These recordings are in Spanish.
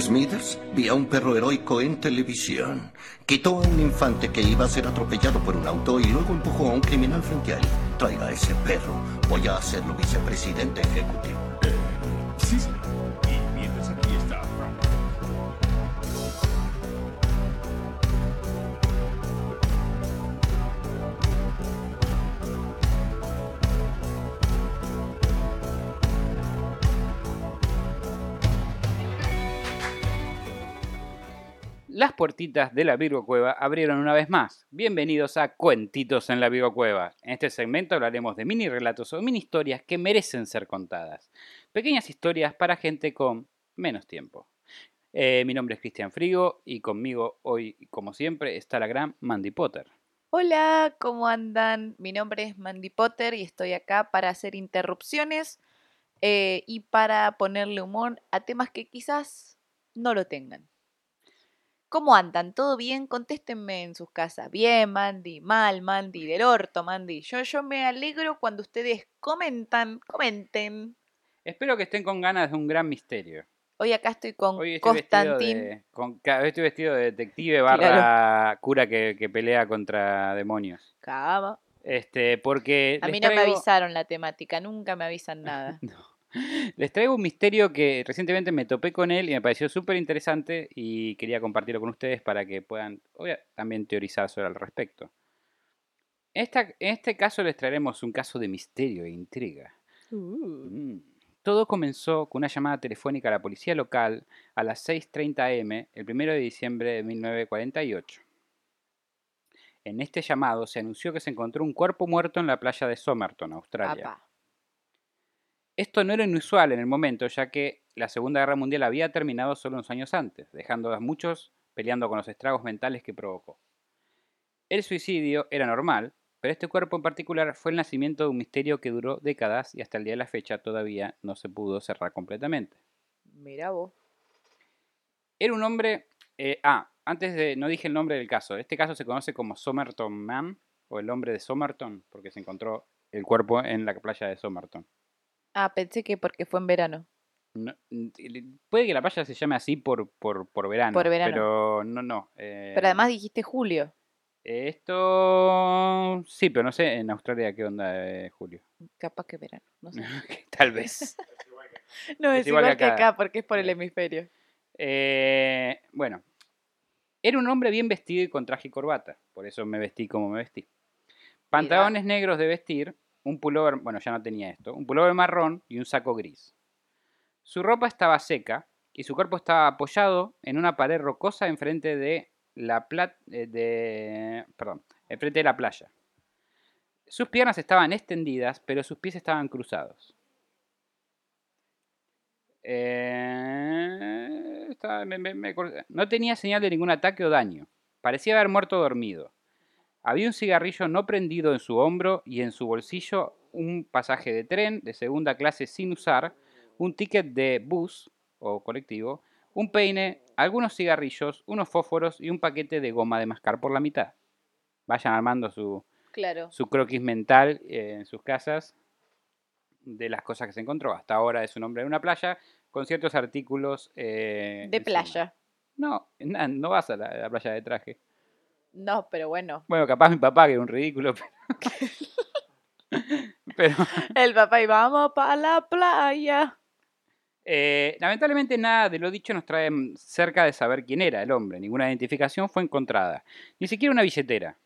Smithers vi a un perro heroico en televisión. Quitó a un infante que iba a ser atropellado por un auto y luego empujó a un criminal frente a él. Traiga a ese perro. Voy a hacerlo vicepresidente ejecutivo. Las puertitas de la Virgo Cueva abrieron una vez más. Bienvenidos a Cuentitos en la Virgo Cueva. En este segmento hablaremos de mini relatos o mini historias que merecen ser contadas. Pequeñas historias para gente con menos tiempo. Eh, mi nombre es Cristian Frigo y conmigo hoy, como siempre, está la gran Mandy Potter. Hola, ¿cómo andan? Mi nombre es Mandy Potter y estoy acá para hacer interrupciones eh, y para ponerle humor a temas que quizás no lo tengan. ¿Cómo andan? ¿Todo bien? Contéstenme en sus casas. Bien, Mandy, mal, Mandy, del orto, Mandy. Yo, yo me alegro cuando ustedes comentan, comenten. Espero que estén con ganas de un gran misterio. Hoy acá estoy con Hoy estoy vestido Constantín. de, con- estoy vestido de detective barra cura que, que pelea contra demonios. Cava. Este, porque A mí no me avisaron la temática, nunca me avisan nada. Les traigo un misterio que recientemente me topé con él y me pareció súper interesante y quería compartirlo con ustedes para que puedan obvia- también teorizar sobre el respecto. Esta- en este caso les traeremos un caso de misterio e intriga. Mm. Todo comenzó con una llamada telefónica a la policía local a las 6.30 am el 1 de diciembre de 1948. En este llamado se anunció que se encontró un cuerpo muerto en la playa de Somerton, Australia. Apa. Esto no era inusual en el momento, ya que la Segunda Guerra Mundial había terminado solo unos años antes, dejando a muchos peleando con los estragos mentales que provocó. El suicidio era normal, pero este cuerpo en particular fue el nacimiento de un misterio que duró décadas y hasta el día de la fecha todavía no se pudo cerrar completamente. Mira vos. Era un hombre... eh, ah, antes de... no dije el nombre del caso. Este caso se conoce como Somerton Man, o el hombre de Somerton, porque se encontró el cuerpo en la playa de Somerton. Ah, pensé que porque fue en verano. No, puede que la playa se llame así por, por, por verano. Por verano. Pero no, no. eh, Pero además dijiste julio. Esto. Sí, pero no sé en Australia qué onda, eh, Julio. Capaz que verano. No sé. Tal vez. No, Es es, igual igual, que acá porque es por el Eh. hemisferio. Eh, bueno. Era un hombre bien vestido y con traje y corbata. Por eso me vestí como me vestí. Pantalones negros de vestir, un pullover, bueno, ya no tenía esto, un pullover marrón y un saco gris. Su ropa estaba seca y su cuerpo estaba apoyado en una pared rocosa enfrente de la eh, de, perdón, enfrente de la playa. Sus piernas estaban extendidas, pero sus pies estaban cruzados. Eh, no tenía señal de ningún ataque o daño. Parecía haber muerto dormido. Había un cigarrillo no prendido en su hombro y en su bolsillo un pasaje de tren de segunda clase sin usar, un ticket de bus o colectivo, un peine, algunos cigarrillos, unos fósforos y un paquete de goma de mascar por la mitad. Vayan armando su, Claro. su croquis mental eh, en sus casas de las cosas que se encontró. Hasta ahora es un hombre de una playa con ciertos artículos. eh, De encima. playa. No, no vas a la, a la playa de traje. No, pero bueno. Bueno, capaz mi papá, que era un ridículo. Pero, pero, El papá y vamos para la playa. eh, lamentablemente nada de lo dicho nos trae cerca de saber quién era el hombre. Ninguna identificación fue encontrada. Ni siquiera una billetera.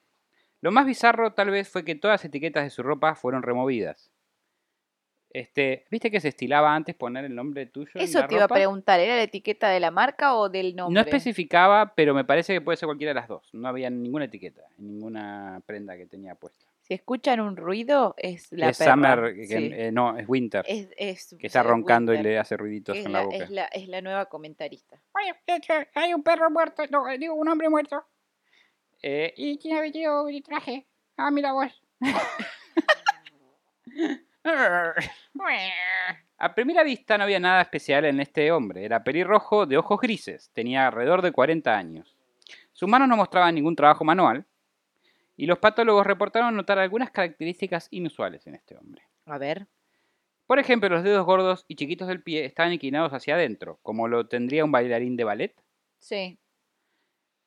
Lo más bizarro tal vez fue que todas las etiquetas de su ropa fueron removidas. Este, ¿Viste que se estilaba antes poner el nombre tuyo? en Eso la te iba a preguntar, ¿era la etiqueta de la marca o del nombre? No especificaba, pero me parece que puede ser cualquiera de las dos. No había ninguna etiqueta, en ninguna prenda que tenía puesta. Si escuchan un ruido, es la es perra. Summer, que- Sí. eh, no, es Winter, Es, es- que está es roncando y le hace ruiditos en la la, boca. es, la, es la nueva comentarista. Oye, hay un perro muerto, no, digo, un hombre muerto. Eh, ¿Y quién ha vestido mi traje? Ah, mira vos. A primera vista no había nada especial en este hombre. Era pelirrojo de ojos grises. Tenía alrededor de 40 años. Sus manos no mostraban ningún trabajo manual. Y los patólogos reportaron notar algunas características inusuales en este hombre. A ver. Por ejemplo, los dedos gordos y chiquitos del pie estaban inclinados hacia adentro, como lo tendría un bailarín de ballet. Sí.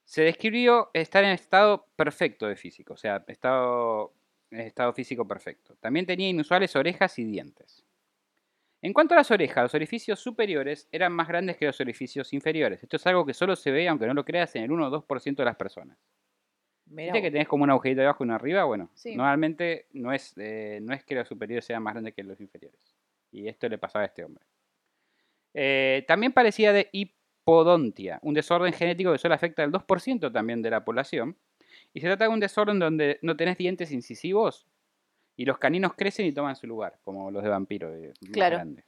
Se describió estar en estado perfecto de físico, o sea, estado, estado físico perfecto. También tenía inusuales orejas y dientes. En cuanto a las orejas, los orificios superiores eran más grandes que los orificios inferiores. Esto es algo que solo se ve, aunque no lo creas, en el 1 o 2% de las personas. ¿Viste que tenés como un agujerito abajo y uno arriba? Bueno, Sí. normalmente no es, eh, no es que los superiores sean más grandes que los inferiores. Y esto le pasaba a este hombre. Eh, también parecía de hipodontia, un desorden genético que solo afecta al 2% también de la población. Y se trata de un desorden donde no tenés dientes incisivos y los caninos crecen y toman su lugar, como los de vampiro, más Claro. grandes.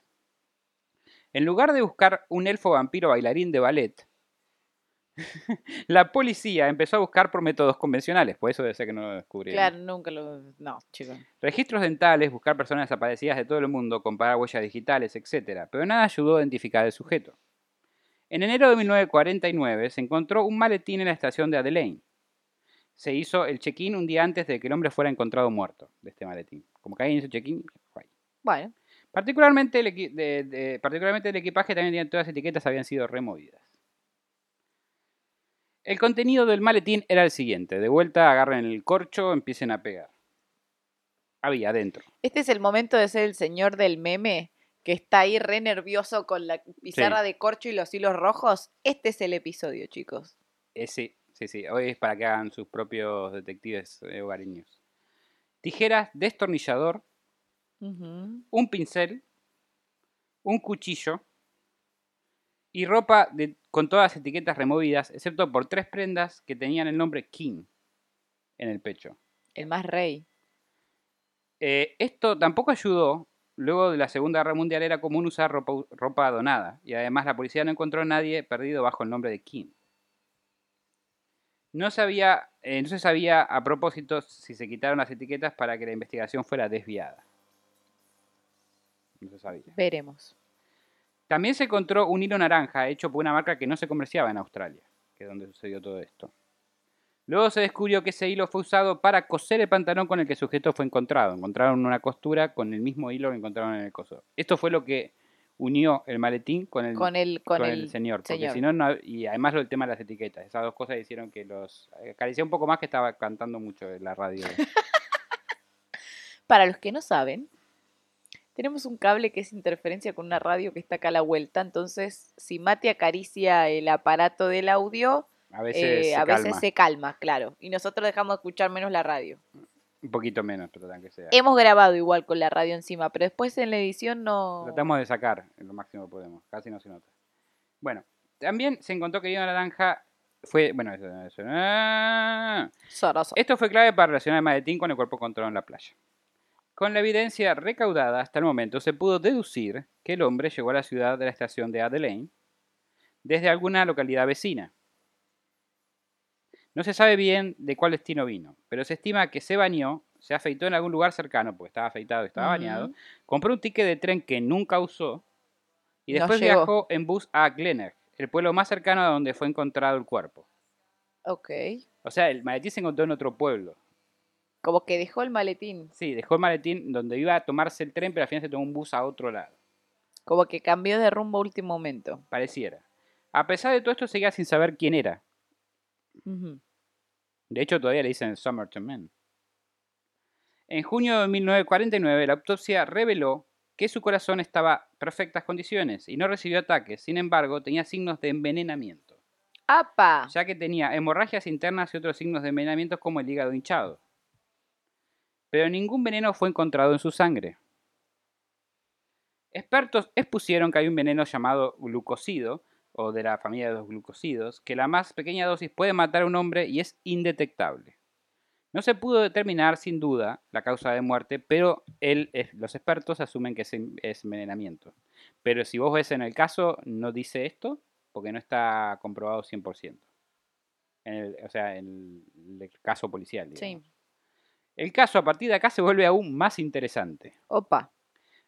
En lugar de buscar un elfo vampiro bailarín de ballet, la policía empezó a buscar por métodos convencionales, por eso debe ser que no lo descubrieron. Claro, nunca lo. No, chicos. Registros dentales, buscar personas desaparecidas de todo el mundo, comparar huellas digitales, etc. Pero nada ayudó a identificar al sujeto. En enero de 1949 se encontró un maletín en la estación de Adelaide. Se hizo el check-in un día antes de que el hombre fuera encontrado muerto de este maletín. Como que alguien hizo check-in. Bueno, Particularmente el, equi- de- de- particularmente el equipaje también tenía todas las etiquetas habían sido removidas. El contenido del maletín era el siguiente. De vuelta agarren el corcho, empiecen a pegar. Había adentro. este es el momento de ser el señor del meme que está ahí re nervioso con la pizarra de corcho y los hilos rojos. Este es el episodio, chicos. Eh, sí, sí. Hoy es para que hagan sus propios detectives eh, hogareños. Tijeras, destornillador, Ujú. un pincel, un cuchillo y ropa de- con todas las etiquetas removidas, excepto por tres prendas que tenían el nombre King en el pecho. El más rey. Eh, esto tampoco ayudó. Luego de la Segunda Guerra Mundial era común usar ropa, ropa donada y además la policía no encontró a nadie perdido bajo el nombre de King. No, sabía, eh, no se sabía a propósito si se quitaron las etiquetas para que la investigación fuera desviada. No se sabía. Veremos. También se encontró un hilo naranja hecho por una marca que no se comerciaba en Australia, que es donde sucedió todo esto. Luego se descubrió que ese hilo fue usado para coser el pantalón con el que el sujeto fue encontrado. Encontraron una costura con el mismo hilo que encontraron en el coso. Esto fue lo que unió el maletín con el, Con el, con con el, el señor. Porque si no, no- y además lo del tema de las etiquetas. Esas dos cosas hicieron que los... Acaricié un poco más que estaba cantando mucho en la radio. Para los que no saben, tenemos un cable que es interferencia con una radio que está acá a la vuelta. Entonces, si Mati acaricia el aparato del audio, A veces, eh, se a veces calma. se calma, claro. Y nosotros dejamos de escuchar menos la radio. Un poquito menos, pero tan que sea. Hemos grabado igual con la radio encima, pero después en la edición no. Tratamos de sacar lo máximo que podemos, casi no se nota. Bueno, también se encontró que hilo naranja fue. Bueno, eso, eso, ah. Esto fue clave para relacionar el maletín con el cuerpo encontrado en la playa. Con la evidencia recaudada hasta el momento, se pudo deducir que el hombre llegó a la ciudad de la estación de Adelaide desde alguna localidad vecina. No se sabe bien de cuál destino vino, pero se estima que se bañó, se afeitó en algún lugar cercano, porque estaba afeitado y estaba bañado, compró un ticket de tren que nunca usó y después viajó en bus a Glenelg, el pueblo más cercano a donde fue encontrado el cuerpo. Ok. O sea, el maletín se encontró en otro pueblo. Como que dejó el maletín. Sí, dejó el maletín donde iba a tomarse el tren, pero al final se tomó un bus a otro lado. Como que cambió de rumbo a último momento. Pareciera. A pesar de todo esto, seguía sin saber quién era. De hecho, todavía le dicen Somerton Man. En junio de 1949, la autopsia reveló que su corazón estaba en perfectas condiciones y no recibió ataques. Sin embargo, tenía signos de envenenamiento, ¡Apa! ya que tenía hemorragias internas y otros signos de envenenamiento como el hígado hinchado. Pero ningún veneno fue encontrado en su sangre. Expertos expusieron que hay un veneno llamado glucosido, o de la familia de los glucosidos, que la más pequeña dosis puede matar a un hombre y es indetectable. No se pudo determinar sin duda la causa de muerte, pero los expertos asumen que es, en- es envenenamiento. Pero si vos ves en el caso, no dice esto, porque no está comprobado 100%. En el- o sea, en el, caso policial. Sí. El caso a partir de acá se vuelve aún más interesante. Opa.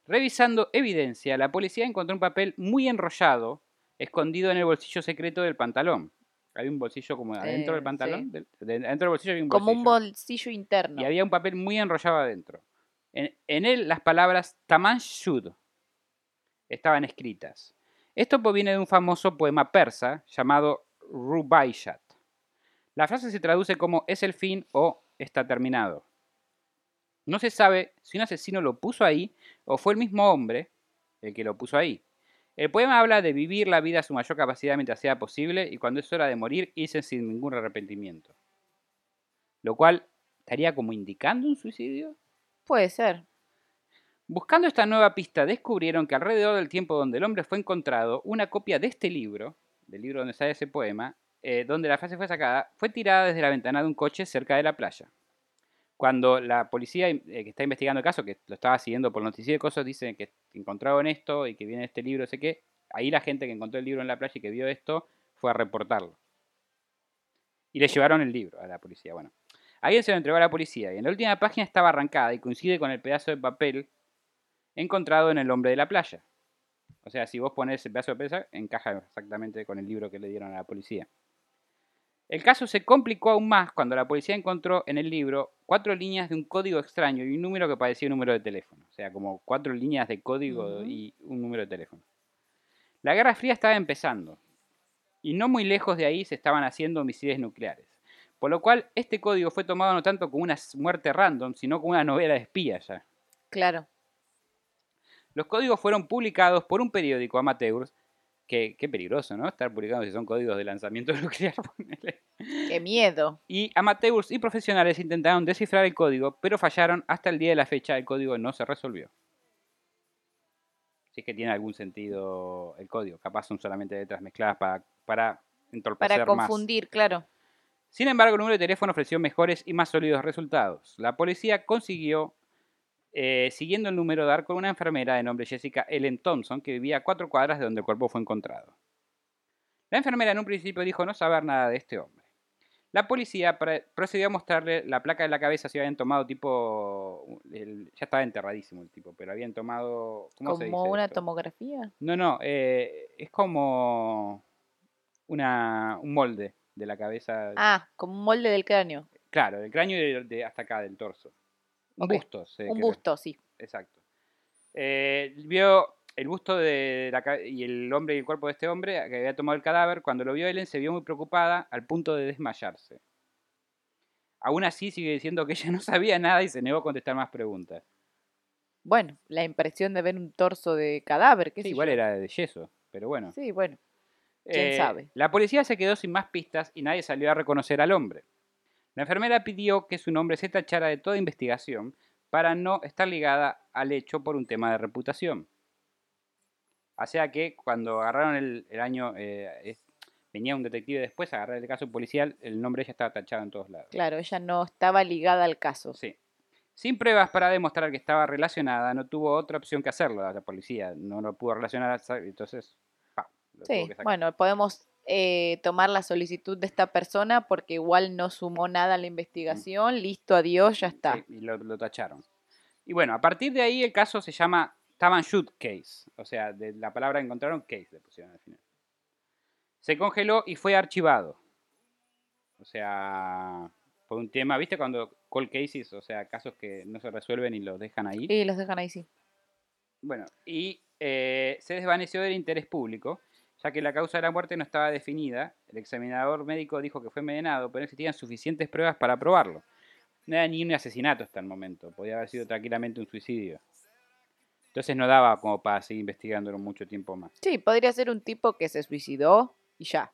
Revisando evidencia, la policía encontró un papel muy enrollado escondido en el bolsillo secreto del pantalón. Hay un bolsillo como adentro Eh, del pantalón. sí. del- de- adentro del bolsillo hay un Como un bolsillo. bolsillo interno. Y había un papel muy enrollado adentro. En, en él las palabras Taman Shud estaban escritas. Esto proviene de un famoso poema persa llamado Rubaiyat. La frase se traduce como es el fin o está terminado. No se sabe si un asesino lo puso ahí o fue el mismo hombre el que lo puso ahí. El poema habla de vivir la vida a su mayor capacidad mientras sea posible y cuando es hora de morir, irse sin ningún arrepentimiento. Lo cual estaría como indicando un suicidio. Puede ser. Buscando esta nueva pista, descubrieron que alrededor del tiempo donde el hombre fue encontrado, una copia de este libro, del libro donde sale ese poema, eh, donde la frase fue sacada, fue tirada desde la ventana de un coche cerca de la playa. Cuando la policía eh, que está investigando el caso, que lo estaba siguiendo por noticias de cosas, dice que encontraron esto y que viene este libro, sé qué, ahí la gente que encontró el libro en la playa y que vio esto fue a reportarlo. Y le llevaron el libro a la policía. Bueno, alguien se lo entregó a la policía y en la última página estaba arrancada y coincide con el pedazo de papel encontrado en el hombre de la playa. O sea, si vos pones el pedazo de papel, encaja exactamente con el libro que le dieron a la policía. El caso se complicó aún más cuando la policía encontró en el libro cuatro líneas de un código extraño y un número que parecía un número de teléfono. O sea, como cuatro líneas de código y un número de teléfono. La Guerra Fría estaba empezando y no muy lejos de ahí se estaban haciendo misiles nucleares. Por lo cual, este código fue tomado no tanto como una muerte random, sino como una novela de espía ya. Claro. Los códigos fueron publicados por un periódico amateur Qué, qué, peligroso, ¿no? Estar publicando si son códigos de lanzamiento nuclear. Qué miedo. Y amateurs y profesionales intentaron descifrar el código, pero fallaron hasta el día de la fecha. El código no se resolvió. Si es que tiene algún sentido el código. Capaz son solamente letras mezcladas para, para entorpecer Para confundir, más. claro. Sin embargo, el número de teléfono ofreció mejores y más sólidos resultados. La policía consiguió eh, siguiendo el número dar con una enfermera de nombre Jessica Ellen Thompson que vivía a cuatro cuadras de donde el cuerpo fue encontrado. La enfermera en un principio dijo no saber nada de este hombre. La policía procedió a mostrarle la placa de la cabeza si habían tomado tipo... El, ya estaba enterradísimo el tipo, pero habían tomado... ¿cómo ¿Como se dice una esto? tomografía? No, no, eh, es como una, un molde de la cabeza. Ah, como un molde del cráneo. Claro, del cráneo y de, de hasta acá, del torso. Un busto. un sí. Exacto. Eh, vio el busto de la y el hombre y el cuerpo de este hombre que había tomado el cadáver. Cuando lo vio Ellen se vio muy preocupada al punto de desmayarse. Aún así sigue diciendo que ella no sabía nada y se negó a contestar más preguntas. Bueno, la impresión de ver un torso de cadáver, qué Sí, igual yo. era de yeso, pero bueno. Sí, bueno. quién Eh, sabe. La policía se quedó sin más pistas y nadie salió a reconocer al hombre. La enfermera pidió que su nombre se tachara de toda investigación para no estar ligada al hecho por un tema de reputación. O sea que cuando agarraron el, el año, eh, es- venía un detective después a agarrar el caso policial, el nombre ya estaba tachado en todos lados. Claro, ella no estaba ligada al caso. Sí. Sin pruebas para demostrar que estaba relacionada, no tuvo otra opción que hacerlo la policía. No lo pudo relacionar, entonces... lo Sí, que sacar. bueno, podemos eh, tomar la solicitud de esta persona porque igual no sumó nada a la investigación. Listo, adiós, ya está. Sí, y lo, lo tacharon. Y bueno, a partir de ahí el caso se llama Taban Shoot Case. O sea, de la palabra encontraron, case le pusieron al final. Se congeló y fue archivado. O sea, por un tema, ¿viste cuando cold cases, o sea, casos que no se resuelven y los dejan ahí? Y los dejan ahí, sí. Bueno, y eh, se desvaneció del interés público, ya que la causa de la muerte no estaba definida. El examinador médico dijo que fue envenenado, pero no existían suficientes pruebas para probarlo. No era ni un asesinato hasta el momento, podía haber sido tranquilamente un suicidio. Entonces no daba como para seguir investigándolo mucho tiempo más. Sí, podría ser un tipo que se suicidó y ya.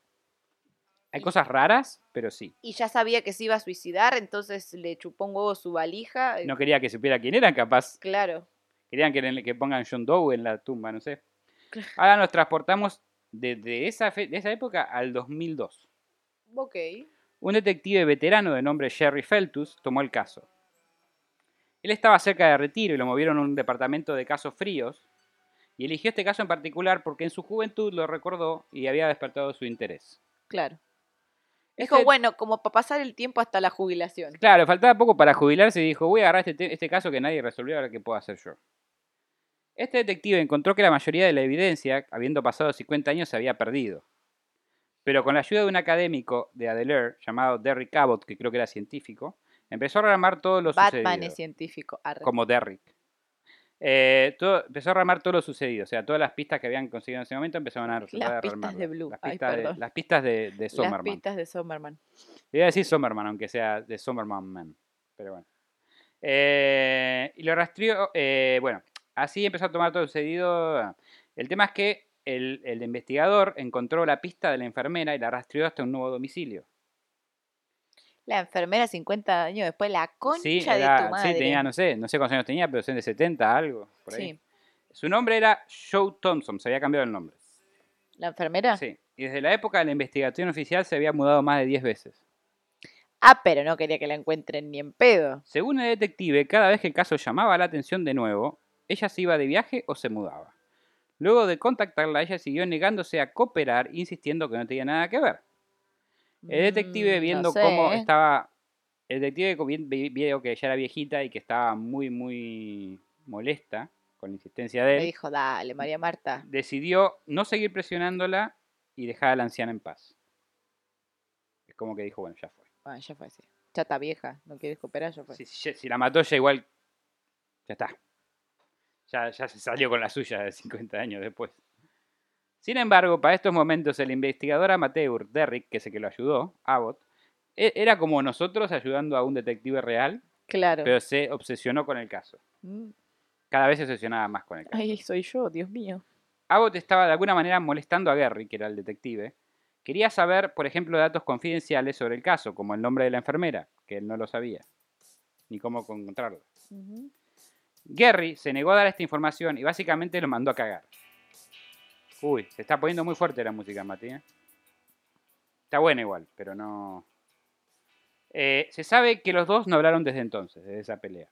Hay cosas raras, pero sí. Y ya sabía que se iba a suicidar, entonces le chupó un huevo su valija. eh, No quería que supiera quién eran, capaz. Claro. Querían que, que pongan John Doe en la tumba, no sé. Ahora nos transportamos desde esa, fe- de esa época al 2002. Ok. Un detective veterano de nombre Jerry Feltus tomó el caso. Él estaba cerca de retiro y lo movieron a un departamento de casos fríos y eligió este caso en particular porque en su juventud lo recordó y había despertado su interés. Claro. Este- Dijo, bueno, como para pasar el tiempo hasta la jubilación. Claro, faltaba poco para jubilarse y dijo, voy a agarrar este, te- este caso que nadie resolvió, a ver qué puedo hacer yo. Este detective encontró que la mayoría de la evidencia, habiendo pasado 50 años, se había perdido. Pero con la ayuda de un académico de Adelaide llamado Derrick Abbott, que creo que era científico, Empezó a remar todo lo Batman sucedido. es científico. arre. como Derrick. Eh, todo, empezó a remar todo lo sucedido, o sea, todas las pistas que habían conseguido en ese momento empezaron a resultar Las pistas de Blue. Las Ay, pistas, de, las pistas de, de Las Sommerman. pistas de Sommerman. Iba a decir Sommerman, aunque sea de Sommerman Man, pero bueno. Eh, y lo rastreó, eh, bueno, así empezó a tomar todo sucedido. El tema es que el, el investigador encontró la pista de la enfermera y la rastreó hasta un nuevo domicilio. La enfermera 50 años después, la concha Sí, de tu madre. sí, tenía, no sé, no sé cuántos años tenía, pero son de 70, algo. Por ahí. Sí. Su nombre era Joe Thompson, se había cambiado el nombre. ¿La enfermera? Sí, y desde la época de la investigación oficial se había mudado más de 10 veces. Ah, pero no quería que la encuentren ni en pedo. Según el detective, cada vez que el caso llamaba la atención de nuevo, ella se iba de viaje o se mudaba. Luego de contactarla, ella siguió negándose a cooperar, insistiendo que no tenía nada que ver. El detective Mm, viendo no sé, cómo estaba... El detective vio que ella era viejita y que estaba muy, muy molesta con la insistencia de él. dijo, dale, María Marta. decidió no seguir presionándola y dejar a la anciana en paz. Es como que dijo, bueno, ya fue. Bueno, ya fue así. Chata vieja, no quieres cooperar, ya fue. Si, si- si la mató ya igual, ya está. Ya, ya se salió con la suya de 50 años después. Sin embargo, para estos momentos el investigador amateur Derrick, que es el que lo ayudó, Abbott, e- era como nosotros ayudando a un detective real, Claro. pero se obsesionó con el caso. Mm. Cada vez se obsesionaba más con el caso. Ay, soy yo, Dios mío. Abbott estaba de alguna manera molestando a Gary, que era el detective. Quería saber, por ejemplo, datos confidenciales sobre el caso, como el nombre de la enfermera, que él no lo sabía, ni cómo encontrarlo. Gary se negó a dar esta información y básicamente lo mandó a cagar. Uy, se está poniendo muy fuerte la música, Mati. ¿eh? Está buena igual, pero no... Eh, se sabe que los dos no hablaron desde entonces, desde esa pelea.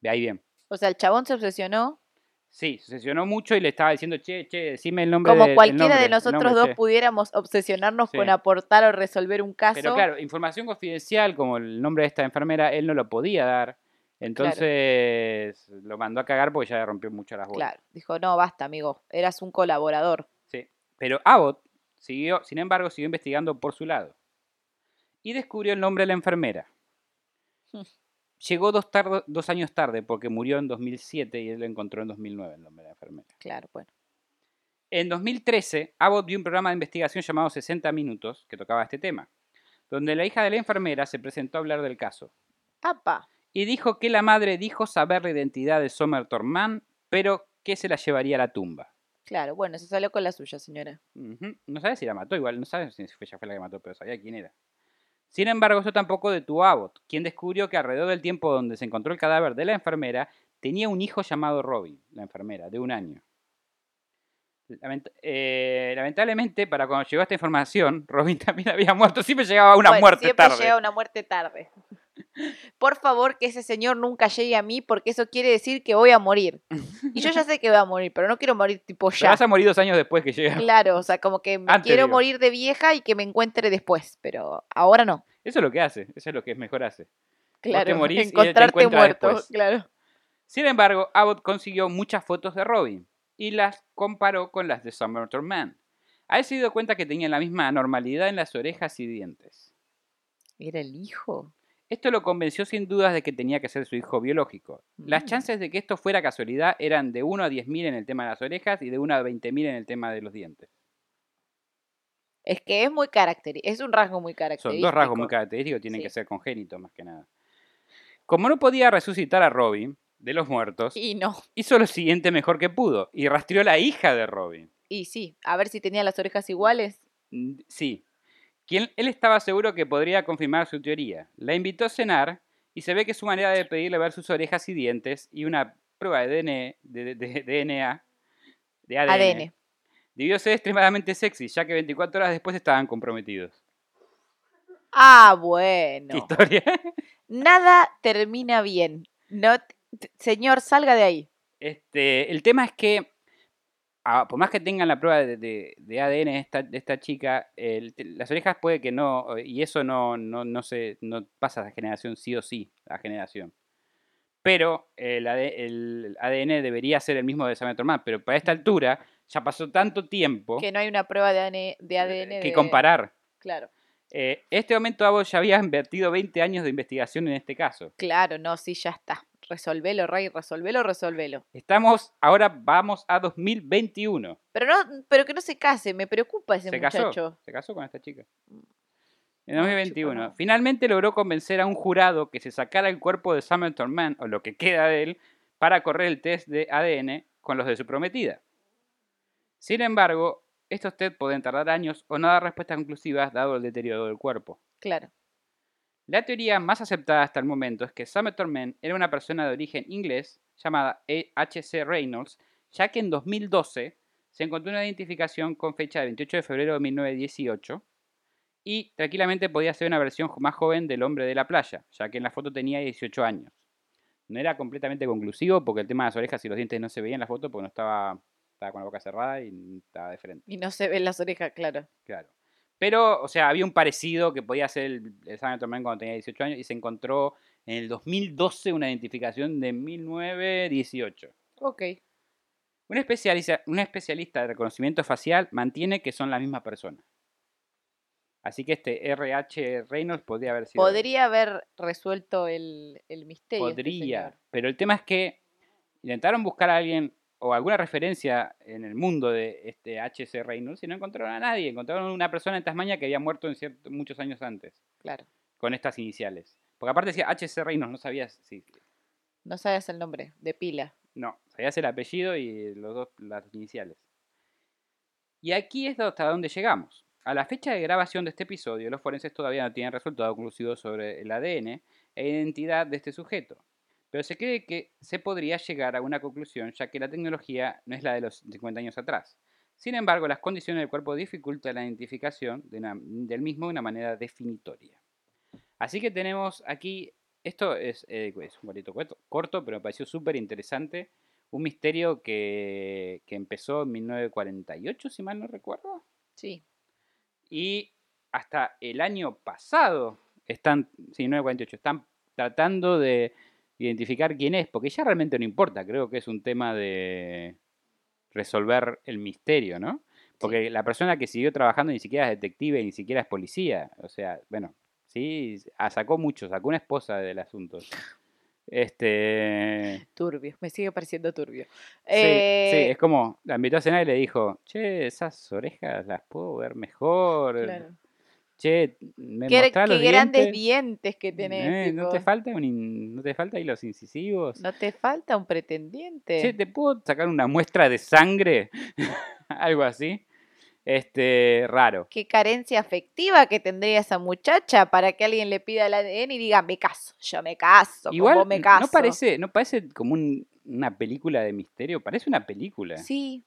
De ahí bien. O sea, el chabón se obsesionó. Sí, se obsesionó mucho y le estaba diciendo, che, che, decime el nombre Como de- cualquiera nombre, de nosotros nombre, dos che". pudiéramos obsesionarnos Sí. con aportar o resolver un caso. Pero claro, información confidencial como el nombre de esta enfermera, él no lo podía dar. Entonces lo mandó a cagar porque ya le rompió mucho las bolas. Claro, dijo, no, basta, amigo, eras un colaborador. Sí. Pero Abbott siguió, sin embargo, siguió investigando por su lado. Y descubrió el nombre de la enfermera. Hmm. Llegó dos, tardo- dos años tarde porque murió en 2007 y él lo encontró en 2009 el nombre de la enfermera. Claro, bueno. En 2013, Abbott vio un programa de investigación llamado 60 Minutos que tocaba este tema, donde la hija de la enfermera se presentó a hablar del caso. ¡Apa! Y dijo que la madre dijo saber la identidad de Somerton Man, pero que se la llevaría a la tumba. Claro, bueno, se salió con la suya, señora. No sabe si la mató, igual no sabe si fue- ella fue la que mató, pero sabía quién era. Sin embargo, eso tampoco detuvo a Abbott, quien descubrió que alrededor del tiempo donde se encontró el cadáver de la enfermera, tenía un hijo llamado Robin, la enfermera, de un año. Lament- eh, lamentablemente, para cuando llegó esta información, Robin también había muerto. Siempre llegaba una Bueno, muerte siempre tarde. llega una muerte tarde. Por favor, que ese señor nunca llegue a mí, porque eso quiere decir que voy a morir. Y yo ya sé que voy a morir, pero no quiero morir tipo Pero ya. vas a morir dos años después que llega. Claro, o sea, como que Antes, quiero digo. morir de vieja y que me encuentre después, pero ahora no. Eso es lo que hace, eso es lo que mejor hace. Claro, morís y él te encontrarte encuentra muerto, después. claro. Sin embargo, Abbott consiguió muchas fotos de Robin y las comparó con las de Somerton Man. A él se dio cuenta que tenían la misma anormalidad en las orejas y dientes. ¿Era el hijo? Esto lo convenció sin dudas de que tenía que ser su hijo biológico. Las Mm. chances de que esto fuera casualidad eran de 1 a 10.000 en el tema de las orejas y de 1 a 20.000 en el tema de los dientes. Es que es muy característico, es un rasgo muy característico. Son dos rasgos muy característicos, tienen Sí. que ser congénitos más que nada. Como no podía resucitar a Robin de los muertos, Y no, hizo lo siguiente mejor que pudo y rastreó a la hija de Robin. y sí, a ver si tenía las orejas iguales. Sí. Quien, él estaba seguro que podría confirmar su teoría. La invitó a cenar y se ve que su manera de pedirle ver sus orejas y dientes y una prueba de DNA, de, de- de DNA, de ADN, ADN. debió ser extremadamente sexy, ya que 24 horas después estaban comprometidos. Ah, bueno. ¿Qué historia? Nada termina bien. No, señor, salga de ahí. Este, el tema es que, por más que tengan la prueba de, de- de ADN de esta, de esta chica, el- las orejas puede que no, y eso no, no, no, se, no pasa a generación sí o sí, a generación. Pero el, AD el ADN debería ser el mismo de Samantha Man, pero para esta altura ya pasó tanto tiempo Que no hay una prueba de ADN, de ADN que de- comparar. Claro. Eh, este momento ya había invertido 20 años de investigación en este caso. Claro, no, sí, ya está. Resolvelo, Rey, resolvelo, resolvelo. Estamos, ahora vamos a 2021. Pero no, pero que no se case, me preocupa ese Se casó, muchacho. se casó con esta chica. En No, 2021. chico, no. Finalmente logró convencer a un jurado que se sacara el cuerpo de Samantha Mann, o lo que queda de él, para correr el test de ADN con los de su prometida. Sin embargo, estos test pueden tardar años o no dar respuestas conclusivas dado el deterioro del cuerpo. Claro. La teoría más aceptada hasta el momento es que Summer Mann era una persona de origen inglés llamada H.C. Reynolds, ya que en 2012 se encontró una identificación con fecha de 28 de febrero de 1918 y tranquilamente podía ser una versión más joven del hombre de la playa, ya que en la foto tenía 18 años. No era completamente conclusivo porque el tema de las orejas y los dientes no se veía en la foto porque no estaba, estaba con la boca cerrada y estaba de frente. Y no se ven las orejas, claro. Claro. Pero, o sea, había un parecido que podía ser el, el San Man cuando tenía 18 años y se encontró en el 2012 una identificación de 1918. Ok. Un especialista, un especialista de reconocimiento facial mantiene que son la misma persona. Así que este RH Reynolds podría haber sido. Podría haber resuelto el, el misterio. este Podría. pero el tema es que intentaron buscar a alguien o alguna referencia en el mundo de este HC Reynolds y no encontraron a nadie. Encontraron una persona en Tasmania que había muerto en cierto- muchos años antes. Claro. con estas iniciales. Porque aparte decía HC Reynolds, no sabías si. No sabes el nombre, de pila. No, sabías el apellido y los dos, las iniciales. Y aquí es hasta donde llegamos. A la fecha de grabación de este episodio, los forenses todavía no tienen resultado conclusivo sobre el ADN e identidad de este sujeto. Pero se cree que se podría llegar a una conclusión, ya que la tecnología no es la de los 50 años atrás. Sin embargo, las condiciones del cuerpo dificultan la identificación de una- del mismo de una manera definitoria. Así que tenemos aquí, esto es, eh, es un corto, corto, pero me pareció súper interesante. Un misterio que, que empezó en 1948, si mal no recuerdo. Sí. Y hasta el año pasado están, sí, 1948, están tratando de identificar quién es, porque ya realmente no importa, creo que es un tema de resolver el misterio, ¿no? Porque la persona que siguió trabajando ni siquiera es detective, ni siquiera es policía, o sea, bueno, sí, ah, sacó mucho, sacó una esposa del asunto. Este, Turbio. Me sigue pareciendo turbio. sí, Eh, sí, es como, la invitó a cenar y le dijo, che, esas orejas las puedo ver mejor. claro. Che, me Qué, qué los grandes dientes. dientes que tenés. Eh, ¿No te falta un in- no te falta ahí los incisivos? ¿No te falta un pretendiente? Che, ¿te puedo sacar una muestra de sangre? Algo así. Este, raro. Qué carencia afectiva que tendría esa muchacha para que alguien le pida el ADN y diga, me caso, yo me caso, Igual como me caso. no parece, no parece como un- una película de misterio, parece una película Sí,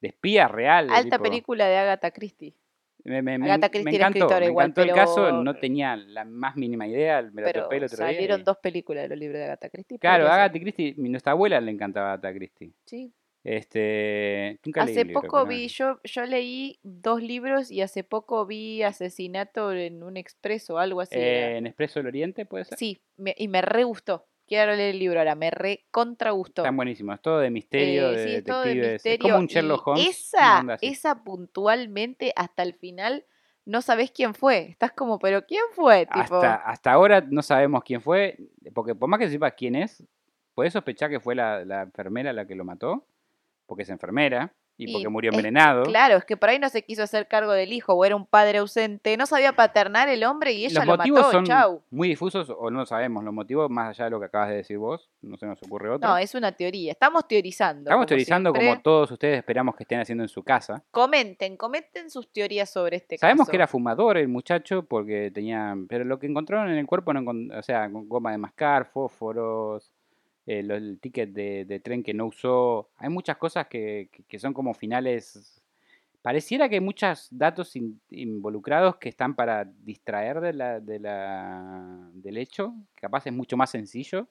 de espía real. alta tipo- película de Agatha Christie. Me, me- me- Agatha me Christie era encantó, escritora me igual, encantó el caso, pero- no tenía la más mínima idea, me lo Pero topé el otro día. salieron y- dos películas de los libros de Agatha Christie. Claro. Agatha Christie, nuestra abuela le encantaba Agatha Christie. Sí. Este, nunca Hace poco pero- vi, yo, yo leí dos libros y hace poco vi Asesinato en un expreso algo así. Eh, en Expreso del Oriente, ¿puede ser? Sí, me- y me re gustó. Quiero leer el libro ahora, me re contra gustó. Están buenísimos, es todo de misterio, Eh, de sí, es todo de detectives. Es misterio. como un Sherlock Holmes. Esa, esa puntualmente hasta el final no sabes quién fue. Estás como, pero ¿quién fue? Tipo, hasta, hasta ahora no sabemos quién fue, porque por más que sepas quién es, puedes sospechar que fue la, la enfermera la que lo mató, porque es enfermera y Y porque murió es- envenenado. Claro, es que por ahí no se quiso hacer cargo del hijo o era un padre ausente. No sabía paternar el hombre y ella Los lo motivos mató. son Chau. muy difusos o no lo sabemos. Los motivos, más allá de lo que acabas de decir vos, no se nos ocurre otro. No, es una teoría. Estamos teorizando. Estamos como teorizando siempre. como todos ustedes esperamos que estén haciendo en su casa. Comenten, comenten sus teorías sobre este Sabemos caso. que era fumador el muchacho porque tenía. Pero lo que encontraron en el cuerpo, no encon- o sea, goma de mascar, fósforos, eh, lo- el ticket de, de tren que no usó. Hay muchas cosas que, que- son como finales. Pareciera que hay muchos datos in- involucrados que están para distraer de la, de la, del hecho. Capaz es mucho más sencillo.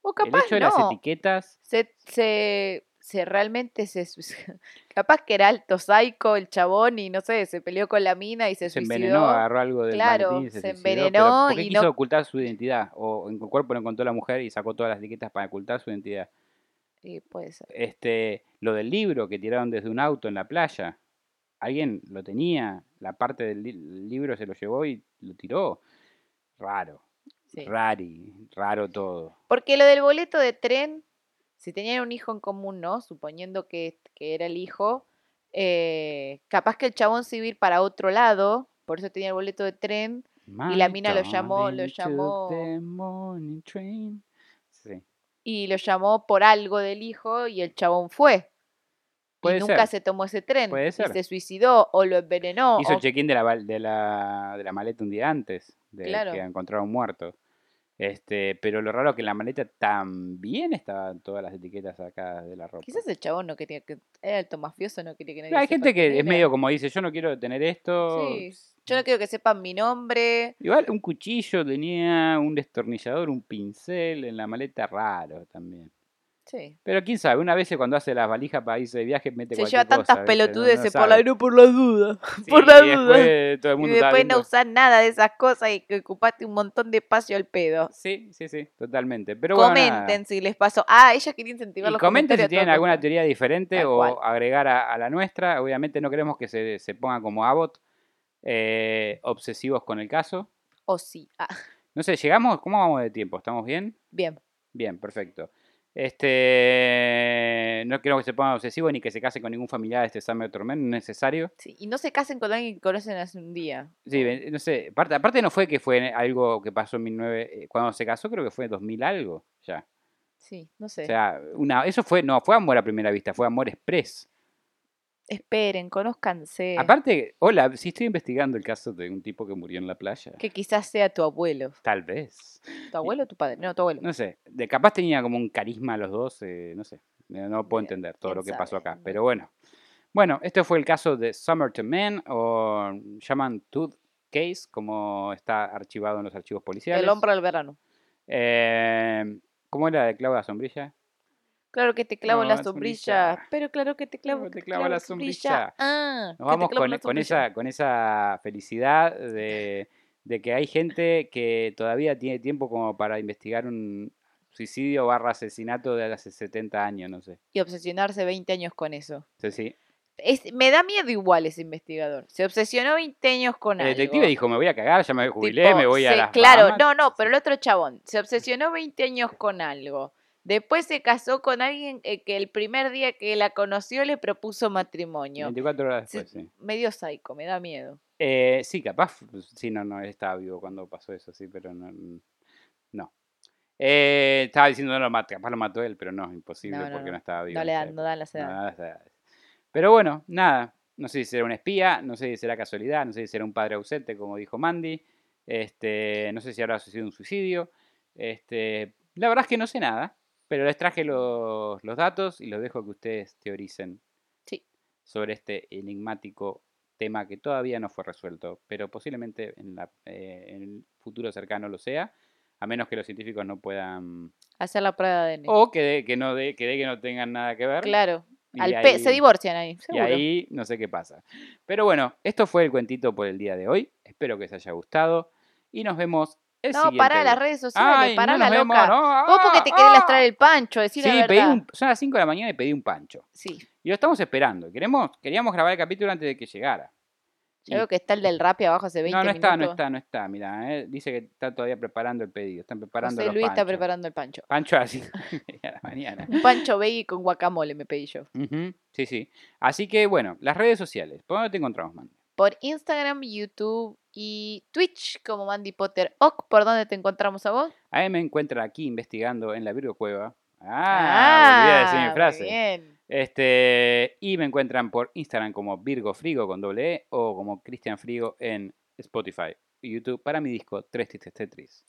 O el hecho de no. las etiquetas. se, se, se realmente se capaz que era alto psycho el chabón y no sé, se peleó con la mina y se, Se suicidó. envenenó, agarró algo del Claro, maletín y se, se suicidó, pero envenenó ¿por qué y quiso no- ocultar su identidad? O en el cuerpo no encontró la mujer y sacó todas las etiquetas para ocultar su identidad. Sí, puede ser. Este, lo del libro que tiraron desde un auto en la playa. alguien lo tenía, la parte del li- libro se lo llevó y lo tiró. Raro, Sí. rari, raro todo. Porque lo del boleto de tren, si tenían un hijo en común, ¿no? Suponiendo que, que era el hijo, eh, capaz que el chabón se iba a ir para otro lado, por eso tenía el boleto de tren, Y la mina lo llamó- lo llamó-. Sí. y lo llamó por algo del hijo y el chabón fue. Puede y nunca ser. se tomó ese tren. Puede y ser. se suicidó o lo envenenó. Hizo o- el check-in de la, de, la, de la maleta un día antes de Claro. que encontraron muerto. Este, pero lo raro es que en la maleta también estaban todas las etiquetas sacadas de la ropa. Quizás el chabón no quería que. Era alto mafioso, no quería que nadie Pero hay gente que es era. medio como dice, yo no quiero tener esto. Sí. Yo no quiero que sepan mi nombre. Igual un cuchillo tenía un destornillador, un pincel en la maleta raro también. Sí. Pero quién sabe, una vez cuando hace las valijas para irse de viaje mete Se cualquier lleva tantas cosa, ¿viste? No- no pelotudeces por la no por la duda. Sí, por la y duda. después todo el Y después no usar nada de esas cosas y que ocupaste un montón de espacio al pedo. Sí, sí, sí, totalmente. Pero bueno. Comenten si les pasó. Ah, ella quería incentivar Y los comenten si tienen alguna teoría diferente o cual. agregar a, a la nuestra. Obviamente no queremos que se, se pongan como Abbott, eh, obsesivos con el caso. O sí. Ah, No sé, ¿llegamos? ¿Cómo vamos de tiempo? ¿Estamos bien? bien. Bien, perfecto. Este, no queremos que se pongan obsesivos ni que se casen con ningún familiar de este Summer Torment, no es necesario. Sí. Y no se casen con alguien que conocen hace un día. Sí, no sé, aparte, aparte no fue que fue algo que pasó en 19, eh, cuando se casó creo que fue en 2000 algo, ya. Sí, no sé. O sea, una, eso fue, no, fue amor a primera vista, fue amor express. Esperen, conózcanse. Aparte, hola, si estoy investigando el caso de un tipo que murió en la playa. Que quizás sea tu abuelo. Tal vez. ¿Tu abuelo o tu padre? No, tu abuelo. No sé, de capaz tenía como un carisma los dos, eh, no sé. No puedo entender todo lo que pasó acá, pero bueno. Bueno, este fue el caso de Summerton Man, o llaman Tooth Case, como está archivado en los archivos policiales. El hombre del verano. Eh, ¿Cómo era de clavo la sombrilla? Claro que te clavo No, la la sombrilla. sombrilla. Pero claro que te clavo, Claro, que te clavo la sombrilla. Ah, Nos vamos con, la con esa, con esa felicidad de, de que hay gente que todavía tiene tiempo como para investigar un suicidio barra asesinato de hace 70 años, no sé. Y obsesionarse 20 años con eso. Sí, sí. Es- me da miedo igual ese investigador. Se obsesionó 20 años con El algo. detective dijo, me voy a cagar, ya me jubilé, Tipo, me voy a las Claro, Bahamas". no, no, pero el otro chabón se obsesionó 20 años con algo. Después se casó con alguien eh, que el primer día que la conoció le propuso matrimonio. 24 horas después, sí. Medio psycho, me da miedo. Eh, sí, capaz, pues, sí, no, no, estaba vivo cuando pasó eso, sí, pero no. no. Eh, estaba diciendo, no lo mató, capaz lo mató él, pero no, imposible No, no, porque no, estaba vivo. No le dan, no dan las edades. edades. Pero bueno, nada. No sé si será un espía, no sé si será casualidad, no sé si será un padre ausente, como dijo Mandy. Este, no sé si habrá sucedido un suicidio. Este, la verdad es que no sé nada, pero les traje los, los datos y los dejo que ustedes teoricen Sí. sobre este enigmático tema que todavía no fue resuelto, pero posiblemente en, la, eh, en el futuro cercano lo sea, a menos que los científicos no puedan Hacer la prueba de ADN. o que de que no de, que de que no tengan nada que ver. claro. y Al pe- ahí- se divorcian ahí, y ahí no sé qué pasa. Pero bueno, esto fue el cuentito por el día de hoy. Espero que les haya gustado. Y nos vemos el no, siguiente pará las redes sociales, Ay, pará no la vemos, loca. no, Vos porque ah, te querés ah. lastrar el pancho, decir Sí, la pedí verdad. un- son las 5 de la mañana y pedí un pancho. Sí. Y lo estamos esperando. Queremos, queríamos grabar el capítulo antes de que llegara. Yo veo que está el del Rappi abajo hace 20 no, no está, no minutos. está, no está. Mira, eh, dice que está todavía preparando el pedido. Están preparando José los Luis está preparando el pancho. Pancho a las 5 de la mañana. Un pancho veggie con guacamole me pedí yo. Ujú, Sí, sí. Así que bueno, las redes sociales. ¿Por dónde te encontramos, man? Por Instagram, YouTube y Twitch como Mandy Potter Oc. ¿Por dónde te encontramos a vos? A mí me encuentran aquí investigando en la Virgo Cueva. Ah, olvidé de decir mi muy frase. bien. Este, y me encuentran por Instagram como Virgo Frigo con doble E o como Cristian Frigo en Spotify y YouTube para mi disco Tres Tristes Tetris.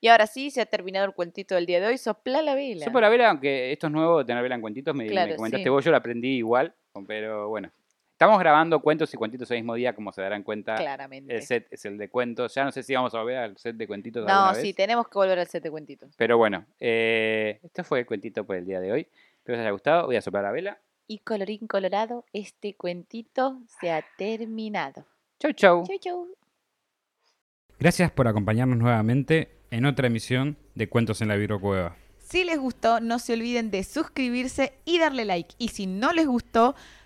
Y ahora sí, se ha terminado el cuentito del día de hoy. Sopla la vela. Por la vela, aunque esto es nuevo tener vela en cuentitos, me, me Claro, comentaste sí. vos, yo lo aprendí igual, pero bueno. Estamos grabando cuentos y cuentitos el mismo día, como se darán cuenta. Claramente. El set es el de cuentos. Ya no sé si vamos a volver al set de cuentitos no, alguna sí, vez. tenemos que volver al set de cuentitos. Pero bueno, eh, esto fue el cuentito por el día de hoy. Espero que les haya gustado. Voy a soplar la vela. Y colorín colorado, este cuentito se ha terminado. Chau, chau. Chau, chau. Gracias por acompañarnos nuevamente en otra emisión de Cuentos en la Cueva. Si les gustó, no se olviden de suscribirse y darle like. Y si no les gustó,